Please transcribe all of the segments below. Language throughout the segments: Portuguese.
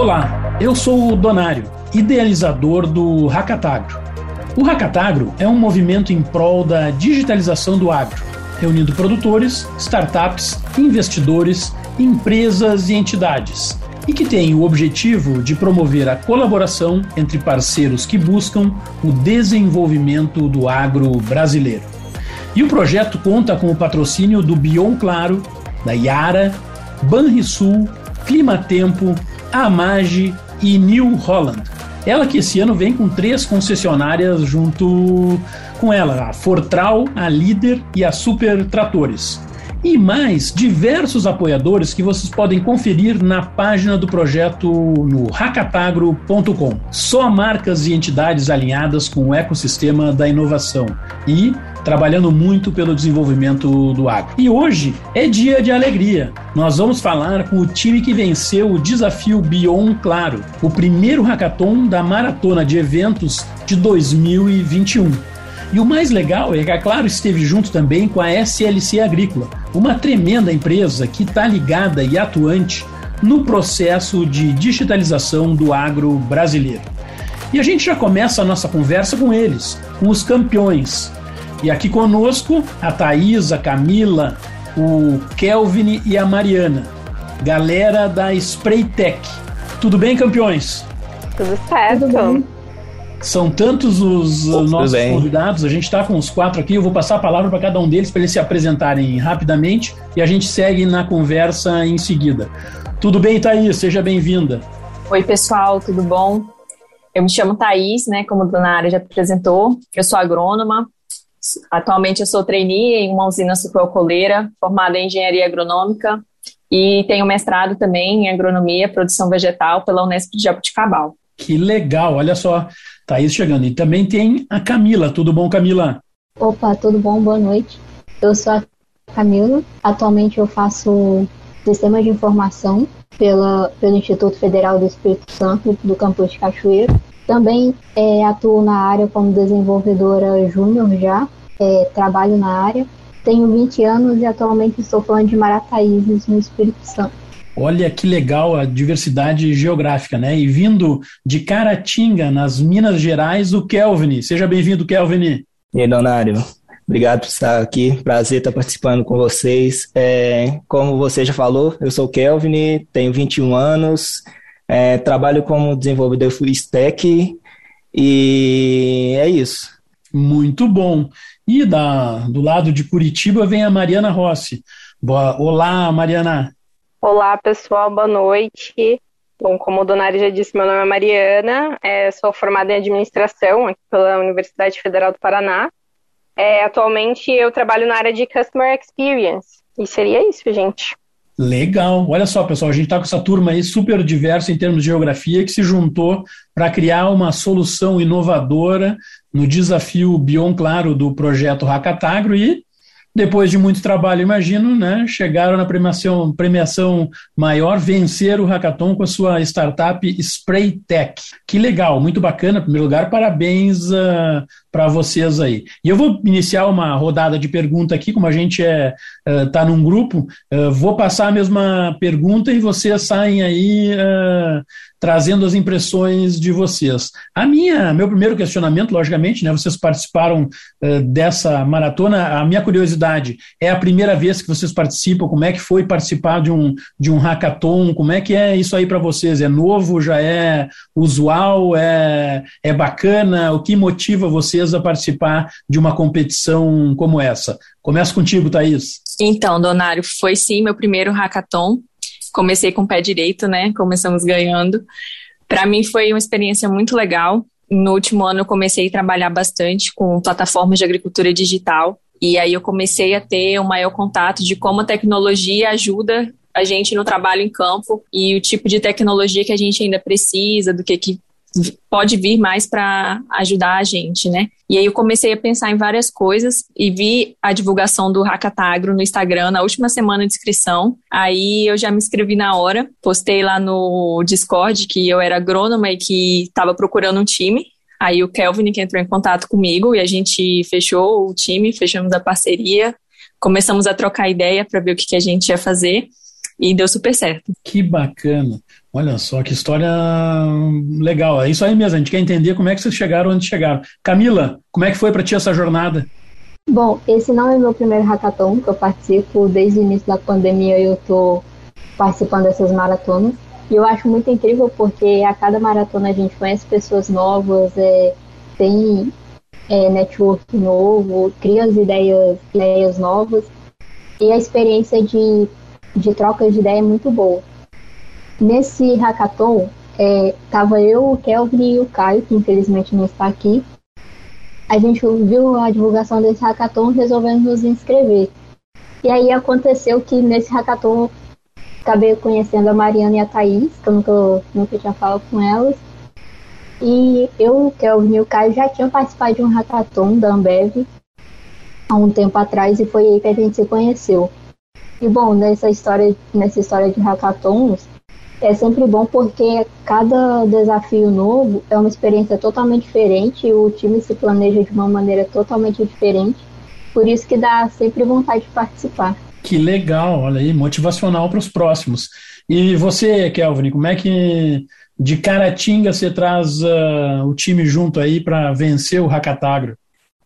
Olá, eu sou o Donário, idealizador do Hackatagro. O Hackatagro é um movimento em prol da digitalização do agro, reunindo produtores, startups, investidores, empresas e entidades, e que tem o objetivo de promover a colaboração entre parceiros que buscam o desenvolvimento do agro brasileiro. E o projeto conta com o patrocínio do Bion Claro, da Yara, Banrisul, Climatempo, Amage e New Holland. Ela que esse ano vem com três concessionárias junto com ela, a Fortral, a Líder e a Super Tratores. E mais diversos apoiadores que vocês podem conferir na página do projeto no hackatagro.com. Só marcas e entidades alinhadas com o ecossistema da inovação. E trabalhando muito pelo desenvolvimento do agro. E hoje é dia de alegria. Nós vamos falar com o time que venceu o desafio Bion Claro, o primeiro hackathon da maratona de eventos de 2021. E o mais legal é que a Claro esteve junto também com a SLC Agrícola, uma tremenda empresa que está ligada e atuante no processo de digitalização do agro brasileiro. E a gente já começa a nossa conversa com eles, com os campeões, e aqui conosco a Thaís, a Camila, o Kelvin e a Mariana, galera da Spraytech. Tudo bem, campeões? Tudo certo. Tudo São tantos os Tudo nossos bem. convidados, a gente está com os quatro aqui. Eu vou passar a palavra para cada um deles para eles se apresentarem rapidamente e a gente segue na conversa em seguida. Tudo bem, Thaís? Seja bem-vinda. Oi, pessoal, tudo bom? Eu me chamo Thaís, né? Como a dona Área já apresentou. Eu sou agrônoma, Atualmente eu sou trainee em uma usina sucroalcooleira, formada em engenharia agronômica e tenho mestrado também em agronomia e produção vegetal pela Unesp de Jabuticabal. Que legal, olha só, Thaís chegando. E também tem a Camila, tudo bom, Camila? Opa, tudo bom, boa noite. Eu sou a Camila, atualmente eu faço sistema de informação pela, pelo Instituto Federal do Espírito Santo, do campus de Cachoeiro. Também é, atuo na área como desenvolvedora júnior já, é, trabalho na área. Tenho 20 anos e atualmente estou falando de Marataízes, no Espírito Santo. Olha que legal a diversidade geográfica, né? E vindo de Caratinga, nas Minas Gerais, o Kelvin. Seja bem-vindo, Kelvin. E aí, Donário. Obrigado por estar aqui. Prazer estar participando com vocês. É, como você já falou, eu sou o Kelvin, tenho 21 anos, é, trabalho como desenvolvedor full stack e é isso. Muito bom. E da, do lado de Curitiba vem a Mariana Rossi. Boa, olá, Mariana. Olá, pessoal, boa noite. Bom, como o Donário já disse, meu nome é Mariana, é, sou formada em administração aqui pela Universidade Federal do Paraná. É, atualmente eu trabalho na área de Customer Experience. E seria isso, gente. Legal. Olha só, pessoal, a gente está com essa turma aí super diversa em termos de geografia que se juntou para criar uma solução inovadora no desafio Bion Claro do projeto Hackatagro e depois de muito trabalho, imagino, né, chegaram na premiação, premiação maior, vencer o hackathon com a sua startup Spraytech. Que legal, muito bacana. Em primeiro lugar, parabéns uh, para vocês aí. E eu vou iniciar uma rodada de pergunta aqui, como a gente é está uh, num grupo, uh, vou passar a mesma pergunta e vocês saem aí uh, trazendo as impressões de vocês. A minha, meu primeiro questionamento, logicamente, né, vocês participaram dessa maratona, a minha curiosidade, é a primeira vez que vocês participam, como é que foi participar de um, de um hackathon, como é que é isso aí para vocês? É novo, já é usual, é, é bacana? O que motiva vocês a participar de uma competição como essa? Começo contigo, Thaís. Então, Donário, foi sim meu primeiro hackathon comecei com o pé direito, né? Começamos ganhando. Para mim foi uma experiência muito legal. No último ano eu comecei a trabalhar bastante com plataformas de agricultura digital e aí eu comecei a ter um maior contato de como a tecnologia ajuda a gente no trabalho em campo e o tipo de tecnologia que a gente ainda precisa, do que, que pode vir mais para ajudar a gente, né? E aí eu comecei a pensar em várias coisas e vi a divulgação do Hackatagro no Instagram na última semana de inscrição. Aí eu já me inscrevi na hora, postei lá no Discord que eu era agrônoma e que estava procurando um time. Aí o Kelvin que entrou em contato comigo e a gente fechou o time, fechamos a parceria, começamos a trocar ideia para ver o que, que a gente ia fazer. e deu super certo. Que bacana. Olha só, que história legal. É isso aí mesmo, a gente quer entender como é que vocês chegaram onde chegaram. Camila, como é que foi para ti essa jornada? Bom, esse não é meu primeiro hackathon que eu participo. Desde o início da pandemia eu estou participando dessas maratonas. E eu acho muito incrível porque a cada maratona a gente conhece pessoas novas, é, tem é, network novo, cria as ideias, ideias novas. E a experiência de, de troca de ideia é muito boa. Nesse hackathon, é, tava eu, o Kelvin e o Caio, que infelizmente não está aqui. A gente viu a divulgação desse hackathon e resolvemos nos inscrever. E aí aconteceu que nesse hackathon acabei conhecendo a Mariana e a Thaís, que eu nunca, nunca tinha falado com elas. E eu, o Kelvin e o Caio já tinham participado de um hackathon da Ambev há um tempo atrás e foi aí que a gente se conheceu. E bom, nessa história, nessa história de hackathons, é sempre bom porque cada desafio novo é uma experiência totalmente diferente e o time se planeja de uma maneira totalmente diferente. Por isso que dá sempre vontade de participar. Que legal, olha aí, motivacional para os próximos. E você, Kelvin, como é que de Caratinga você traz uh, o time junto aí para vencer o Hackatagro?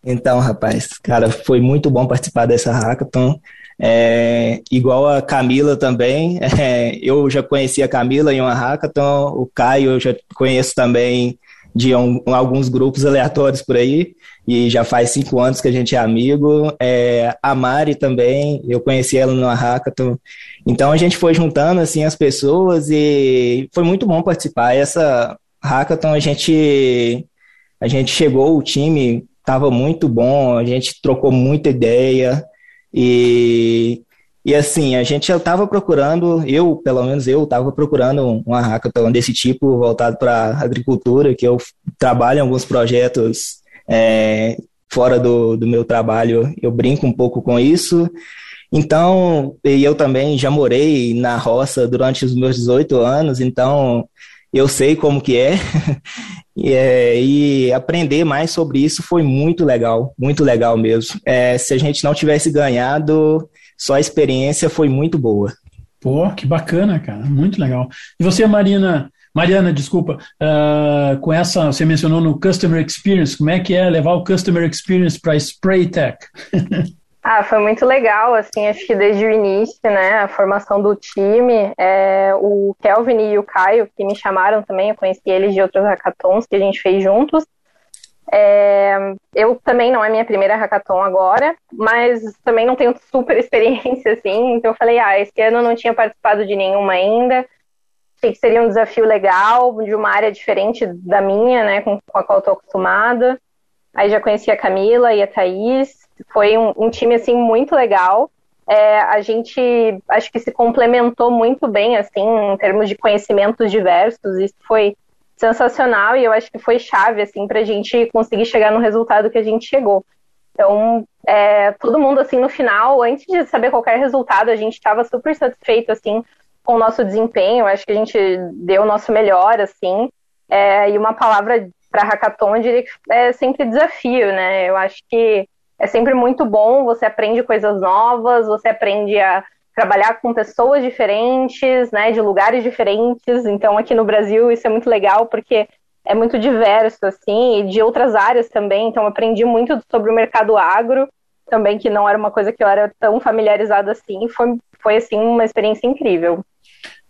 Então, rapaz, cara, foi muito bom participar dessa hackathon. É, igual a Camila também, é, eu já conheci a Camila em uma hackathon, o Caio eu já conheço também de um, alguns grupos aleatórios por aí, e já faz cinco anos que a gente é amigo. É, a Mari também, eu conheci ela no hackathon. Então a gente foi juntando assim as pessoas e foi muito bom participar. Essa hackathon a gente a gente chegou, o time estava muito bom, a gente trocou muita ideia. E, e assim, a gente já estava procurando, eu, pelo menos eu, estava procurando uma hackathon desse tipo, voltado para agricultura, que eu trabalho em alguns projetos é, fora do, do meu trabalho, eu brinco um pouco com isso. Então, e eu também já morei na roça durante os meus 18 anos, então eu sei como que é. e, é, e aprender mais sobre isso foi muito legal, muito legal mesmo. É, se a gente não tivesse ganhado, só a experiência foi muito boa. Pô, que bacana, cara, muito legal. E você, Marina, Mariana, desculpa, uh, com essa, você mencionou no Customer Experience, como é que é levar o Customer Experience para Spray Tech? Ah, foi muito legal, assim, acho que desde o início, né, a formação do time, é, o Kelvin e o Caio, que me chamaram também, eu conheci eles de outros hackathons que a gente fez juntos. É, eu também não é minha primeira hackathon agora, mas também não tenho super experiência, assim, então eu falei, ah, esse ano eu não tinha participado de nenhuma ainda, achei que seria um desafio legal, de uma área diferente da minha, né, com, com a qual eu tô acostumada. Aí já conheci a Camila e a Thaís, foi um, um time assim muito legal. É, a gente acho que se complementou muito bem assim em termos de conhecimentos diversos. Isso foi sensacional e eu acho que foi chave assim para a gente conseguir chegar no resultado que a gente chegou. Então, é, todo mundo assim no final, antes de saber qualquer resultado, a gente estava super satisfeito assim com o nosso desempenho. Acho que a gente deu o nosso melhor assim. É, e uma palavra para hackathon eu diria que é sempre desafio, né? Eu acho que é sempre muito bom, você aprende coisas novas, você aprende a trabalhar com pessoas diferentes, né, de lugares diferentes. Então, aqui no Brasil, isso é muito legal porque é muito diverso, assim, e de outras áreas também. Então, aprendi muito sobre o mercado agro, também, que não era uma coisa que eu era tão familiarizada assim. Foi, foi assim, uma experiência incrível.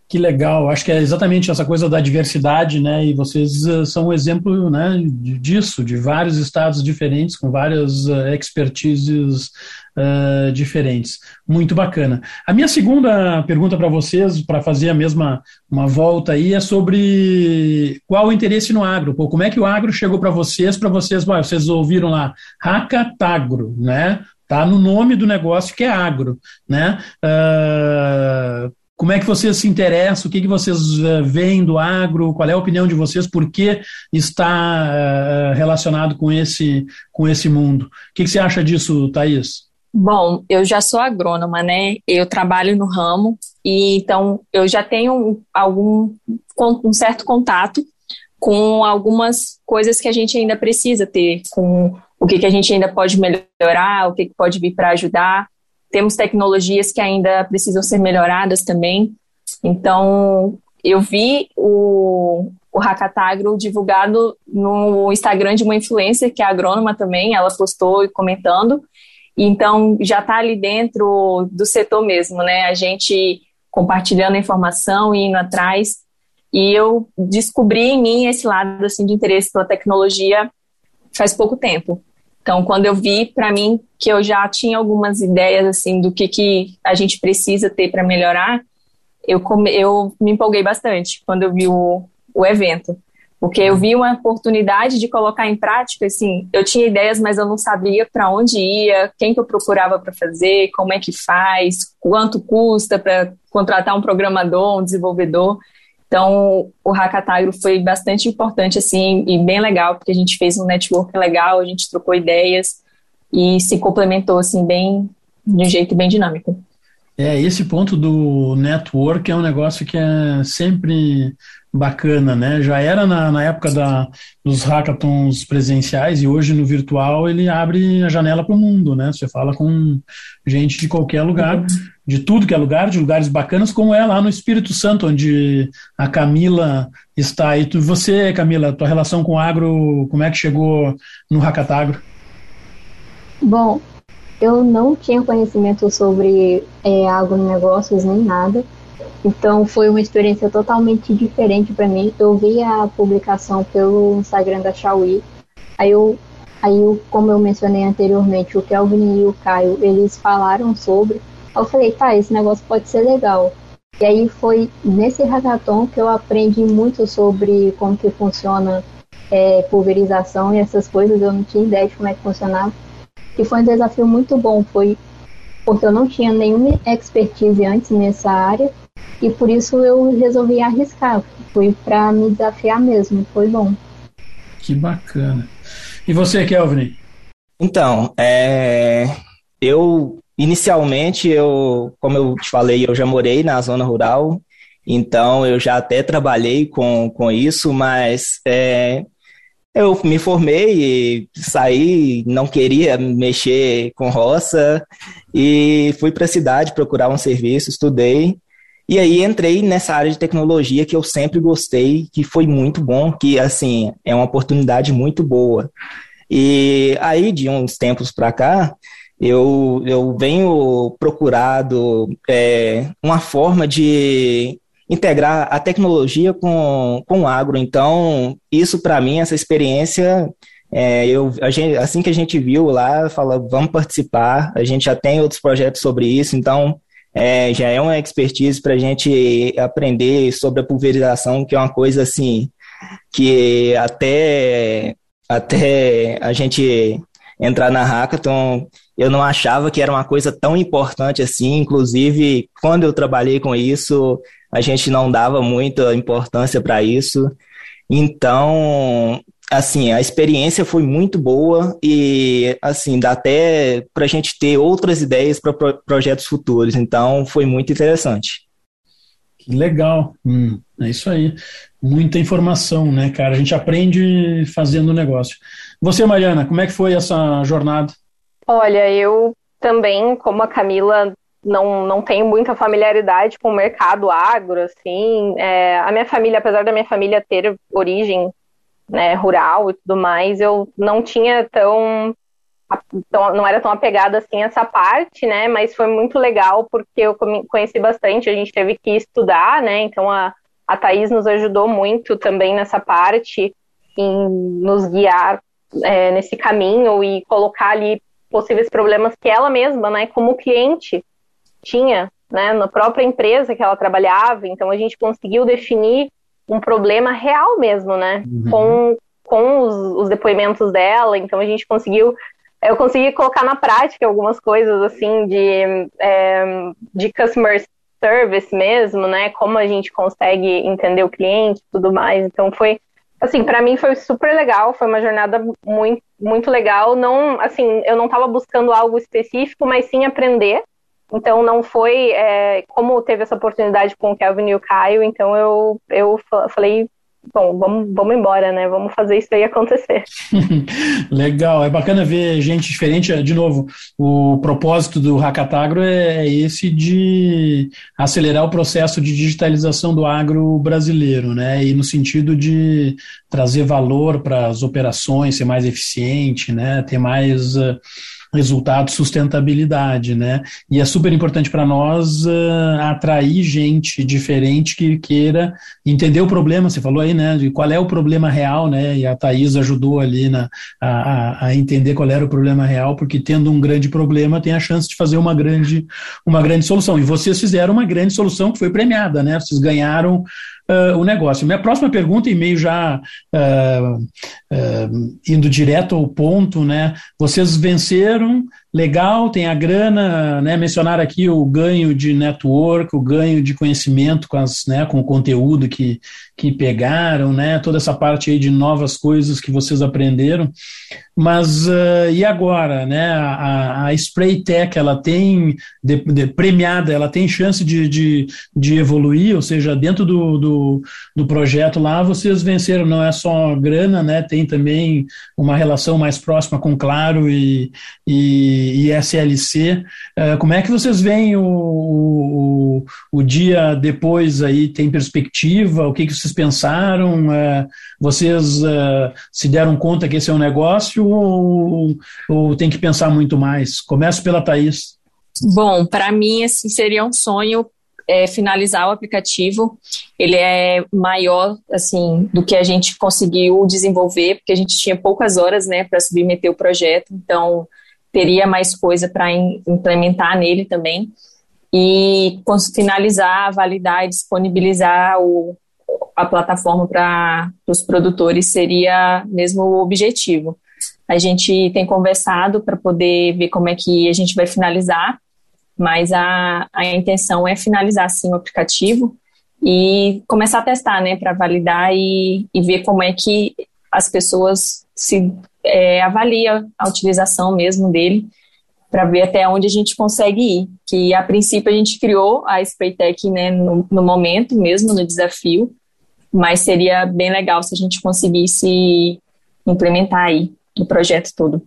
Que legal, acho que é exatamente essa coisa da diversidade, né? E vocês uh, são um exemplo né, disso, de vários estados diferentes, com várias uh, expertises uh, diferentes. Muito bacana. A minha segunda pergunta para vocês, para fazer a mesma uma volta aí, é sobre qual o interesse no agro. Pô, como é que o agro chegou para vocês, para vocês, bom, vocês ouviram lá, Racatagro, né? Tá no nome do negócio que é agro, né? Uh, como é que vocês se interessam? O que, que vocês uh, veem do agro? Qual é a opinião de vocês? Por que está uh, relacionado com esse, com esse mundo? O que, que você acha disso, Thaís? Bom, eu já sou agrônoma, né? Eu trabalho no ramo e então eu já tenho algum um certo contato com algumas coisas que a gente ainda precisa ter, com o que, que a gente ainda pode melhorar, o que, que pode vir para ajudar. Temos tecnologias que ainda precisam ser melhoradas também. Então, eu vi o, o Hackatagro divulgado no Instagram de uma influencer que é agrônoma também, ela postou comentando. Então, já está ali dentro do setor mesmo, né? A gente compartilhando informação e indo atrás. E eu descobri em mim esse lado assim de interesse pela tecnologia faz pouco tempo. Então, quando eu vi para mim que eu já tinha algumas ideias assim do que, que a gente precisa ter para melhorar, eu, come, eu me empolguei bastante quando eu vi o, o evento. Porque eu vi uma oportunidade de colocar em prática, assim, eu tinha ideias, mas eu não sabia para onde ia, quem que eu procurava para fazer, como é que faz, quanto custa para contratar um programador, um desenvolvedor. Então, o Hackatagro foi bastante importante, assim, e bem legal, porque a gente fez um network legal, a gente trocou ideias e se complementou, assim, bem, de um jeito bem dinâmico. É, esse ponto do network é um negócio que é sempre bacana, né? Já era na, na época da, dos hackathons presenciais e hoje no virtual ele abre a janela para o mundo, né? Você fala com gente de qualquer lugar, de tudo que é lugar, de lugares bacanas, como é lá no Espírito Santo, onde a Camila está. E tu, você, Camila, tua relação com o agro, como é que chegou no Hackatagro? Bom, eu não tinha conhecimento sobre é, agronegócios nem nada. Então foi uma experiência totalmente diferente para mim. Eu vi a publicação pelo Instagram da Xiaomi. Aí eu, aí eu, como eu mencionei anteriormente, o Kelvin e o Caio, eles falaram sobre. Eu falei, tá, esse negócio pode ser legal. E aí foi nesse hackathon que eu aprendi muito sobre como que funciona é, pulverização e essas coisas. Eu não tinha ideia de como é que funcionava. E foi um desafio muito bom. Foi porque eu não tinha nenhuma expertise antes nessa área e por isso eu resolvi arriscar. Fui para me desafiar mesmo, foi bom. Que bacana. E você, Kelvin? Então, é, eu inicialmente eu, como eu te falei, eu já morei na zona rural, então eu já até trabalhei com, com isso, mas é, eu me formei e saí, não queria mexer com roça e fui para a cidade procurar um serviço, estudei e aí entrei nessa área de tecnologia que eu sempre gostei, que foi muito bom, que assim, é uma oportunidade muito boa. E aí de uns tempos para cá, eu, eu venho procurado é, uma forma de integrar a tecnologia com, com o agro. Então, isso para mim, essa experiência, é, eu, gente, assim que a gente viu lá, fala, vamos participar, a gente já tem outros projetos sobre isso, então é, já é uma expertise para a gente aprender sobre a pulverização, que é uma coisa assim que até, até a gente entrar na hackathon, eu não achava que era uma coisa tão importante assim. Inclusive, quando eu trabalhei com isso, a gente não dava muita importância para isso. Então, assim, a experiência foi muito boa e, assim, dá até para a gente ter outras ideias para pro projetos futuros. Então, foi muito interessante. Que legal. Hum, é isso aí. Muita informação, né, cara? A gente aprende fazendo o negócio. Você, Mariana, como é que foi essa jornada? Olha, eu também, como a Camila, não, não tenho muita familiaridade com o mercado agro, assim. É, a minha família, apesar da minha família ter origem né, rural e tudo mais, eu não tinha tão, tão, não era tão apegada assim essa parte, né, mas foi muito legal porque eu conheci bastante, a gente teve que estudar, né, então a, a Thaís nos ajudou muito também nessa parte, em nos guiar é, nesse caminho e colocar ali possíveis problemas que ela mesma, né, como cliente tinha, né, na própria empresa que ela trabalhava, então a gente conseguiu definir um problema real mesmo, né? Uhum. Com, com os, os, depoimentos dela, então a gente conseguiu. Eu consegui colocar na prática algumas coisas assim de, é, de customer service mesmo, né? Como a gente consegue entender o cliente e tudo mais. Então foi assim, para mim foi super legal, foi uma jornada muito, muito legal. Não, assim, eu não estava buscando algo específico, mas sim aprender então não foi é, como teve essa oportunidade com o Kelvin e o Caio, então eu, eu falei, bom, vamos, vamos embora, né? Vamos fazer isso aí acontecer. Legal, é bacana ver gente diferente. De novo, o propósito do Hackatagro é esse de acelerar o processo de digitalização do agro brasileiro, né? E no sentido de trazer valor para as operações, ser mais eficiente, né? Ter mais uh, resultado, sustentabilidade, né? E é super importante para nós uh, atrair gente diferente que queira entender o problema. Você falou aí, né? De qual é o problema real, né? E a Thais ajudou ali na, a, a entender qual era o problema real, porque tendo um grande problema tem a chance de fazer uma grande, uma grande solução. E vocês fizeram uma grande solução que foi premiada, né? Vocês ganharam uh, o negócio. Minha próxima pergunta, e meio já uh, uh, indo direto ao ponto, né? Vocês venceram legal, tem a grana, né? Mencionar aqui o ganho de network, o ganho de conhecimento com, as, né, com o conteúdo que, que pegaram, né? Toda essa parte aí de novas coisas que vocês aprenderam. Mas uh, e agora, né? A, a Spray Tech, ela tem de, de, premiada, ela tem chance de, de, de, evoluir, ou seja, dentro do, do, do projeto lá, vocês venceram, não é só grana, né? Tem também uma relação mais próxima com Claro e, e e, SLC. Uh, como é que vocês veem o, o, o, dia depois aí? Tem perspectiva? O que, que vocês pensaram? Uh, vocês uh, se deram conta que esse é um negócio ou, ou tem que pensar muito mais? Começo pela Thaís. Bom, para mim assim, seria um sonho é, finalizar o aplicativo. Ele é maior assim do que a gente conseguiu desenvolver, porque a gente tinha poucas horas, né, para submeter o projeto. Então, teria mais coisa para implementar nele também. E finalizar, validar e disponibilizar o, a plataforma para os produtores seria mesmo o objetivo. A gente tem conversado para poder ver como é que a gente vai finalizar, mas a, a intenção é finalizar sim o aplicativo e começar a testar, né, para validar e, e ver como é que as pessoas se é, avalia a utilização mesmo dele para ver até onde a gente consegue ir. Que a princípio a gente criou a Spraytech né, no, no, momento mesmo, no desafio, mas seria bem legal se a gente conseguisse implementar aí o projeto todo.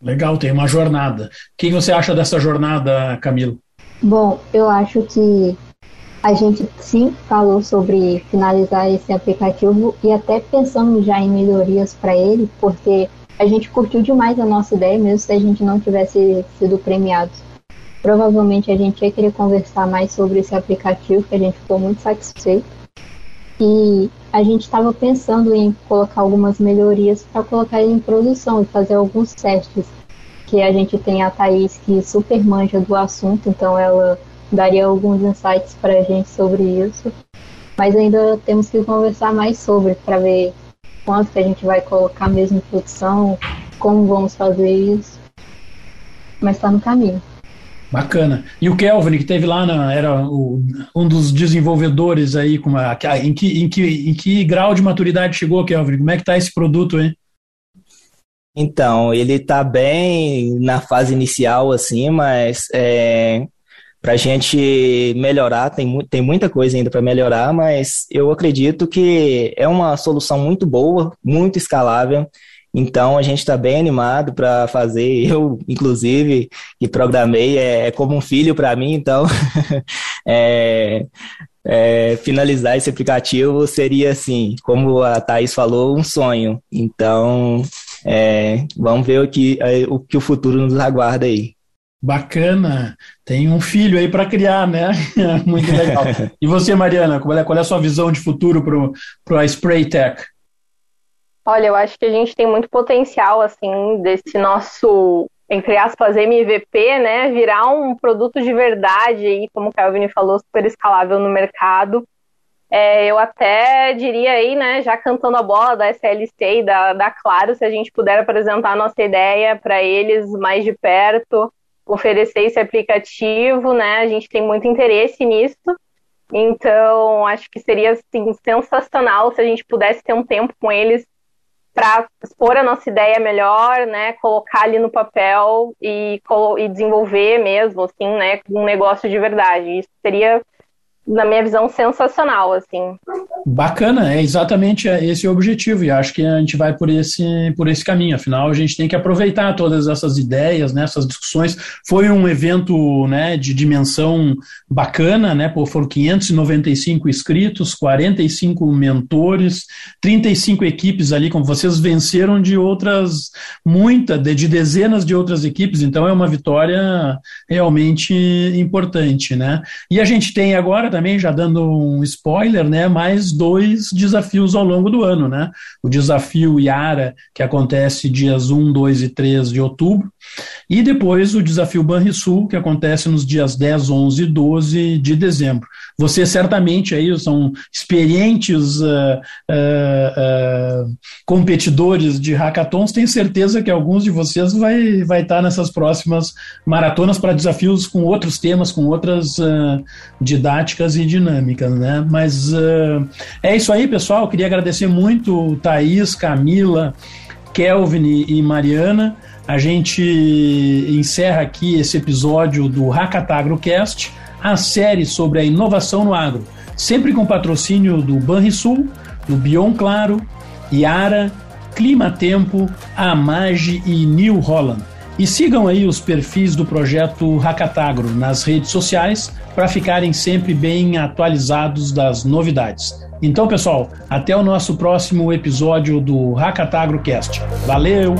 Legal, tem uma jornada. O que você acha dessa jornada, Camilo? Bom, eu acho que a gente sim falou sobre finalizar esse aplicativo e até pensamos já em melhorias para ele, porque a gente curtiu demais a nossa ideia, mesmo se a gente não tivesse sido premiado. Provavelmente a gente ia querer conversar mais sobre esse aplicativo, que a gente ficou muito satisfeito. E a gente estava pensando em colocar algumas melhorias para colocar ele em produção e fazer alguns testes. Que a gente tem a Thaís que super manja do assunto, então ela daria alguns insights para a gente sobre isso. Mas ainda temos que conversar mais sobre para ver quanto que a gente vai colocar mesmo em produção, como vamos fazer isso. Mas está no caminho. Bacana. E o Kelvin, que teve lá, na, era o, um dos desenvolvedores aí, com uma, em, que, em, que, em que grau de maturidade chegou, Kelvin? Como é que está esse produto aí? Então, ele está bem na fase inicial, assim, mas é, para a gente melhorar, tem, tem muita coisa ainda para melhorar, mas eu acredito que é uma solução muito boa, muito escalável. Então a gente está bem animado para fazer. Eu, inclusive, que programei, é, é como um filho para mim, então é, é, finalizar esse aplicativo seria assim, como a Thais falou, um sonho. Então é, vamos ver o que, o que o futuro nos aguarda aí. Bacana. Tem um filho aí para criar, né? Muito legal. E você, Mariana, qual é, qual é a sua visão de futuro para a Spray Tech? Olha, eu acho que a gente tem muito potencial, assim, desse nosso, entre aspas, MVP, né? Virar um produto de verdade aí, como o Calvin falou, super escalável no mercado. É, eu até diria aí, né, já cantando a bola da SLC e da, da Claro, se a gente puder apresentar a nossa ideia para eles mais de perto, oferecer esse aplicativo, né? A gente tem muito interesse nisso. Então, acho que seria assim, sensacional se a gente pudesse ter um tempo com eles para expor a nossa ideia melhor, né? Colocar ali no papel e, e desenvolver mesmo, assim, né? Um negócio de verdade. Isso seria, na minha visão, sensacional, assim. Bacana, é exatamente esse o objetivo, e acho que a gente vai por esse, por esse caminho. Afinal, a gente tem que aproveitar todas essas ideias, né, essas discussões. Foi um evento né, de dimensão bacana, né? Pô, foram 595 inscritos, 45 mentores, 35 equipes ali, como vocês venceram de outras, muita, de, de dezenas de outras equipes, então é uma vitória realmente importante, né? E a gente tem agora também, já dando um spoiler, né, mais dois desafios ao longo do ano, né? O desafio Iara, que acontece dias 1, 2 e 3 de outubro, e depois o desafio Banrisul, que acontece nos dias 10, 11 e 12 de dezembro. Vocês certamente aí são experientes uh, uh, uh, competidores de hackathons, tenho certeza que alguns de vocês vai, vai estar nessas próximas maratonas para desafios com outros temas, com outras didáticas e dinâmicas, né? Mas é isso aí, pessoal. Queria agradecer muito Thaís, Camila, Kelvin e Mariana. A gente encerra aqui esse episódio do Hackatagrocast, a série sobre a inovação no agro, sempre com patrocínio do Banrisul, do Bion Claro, Iara, Clima Tempo, Amage e New Holland. E sigam aí os perfis do projeto Hackatagro nas redes sociais para ficarem sempre bem atualizados das novidades. Então, pessoal, até o nosso próximo episódio do Hackatagrocast. Valeu!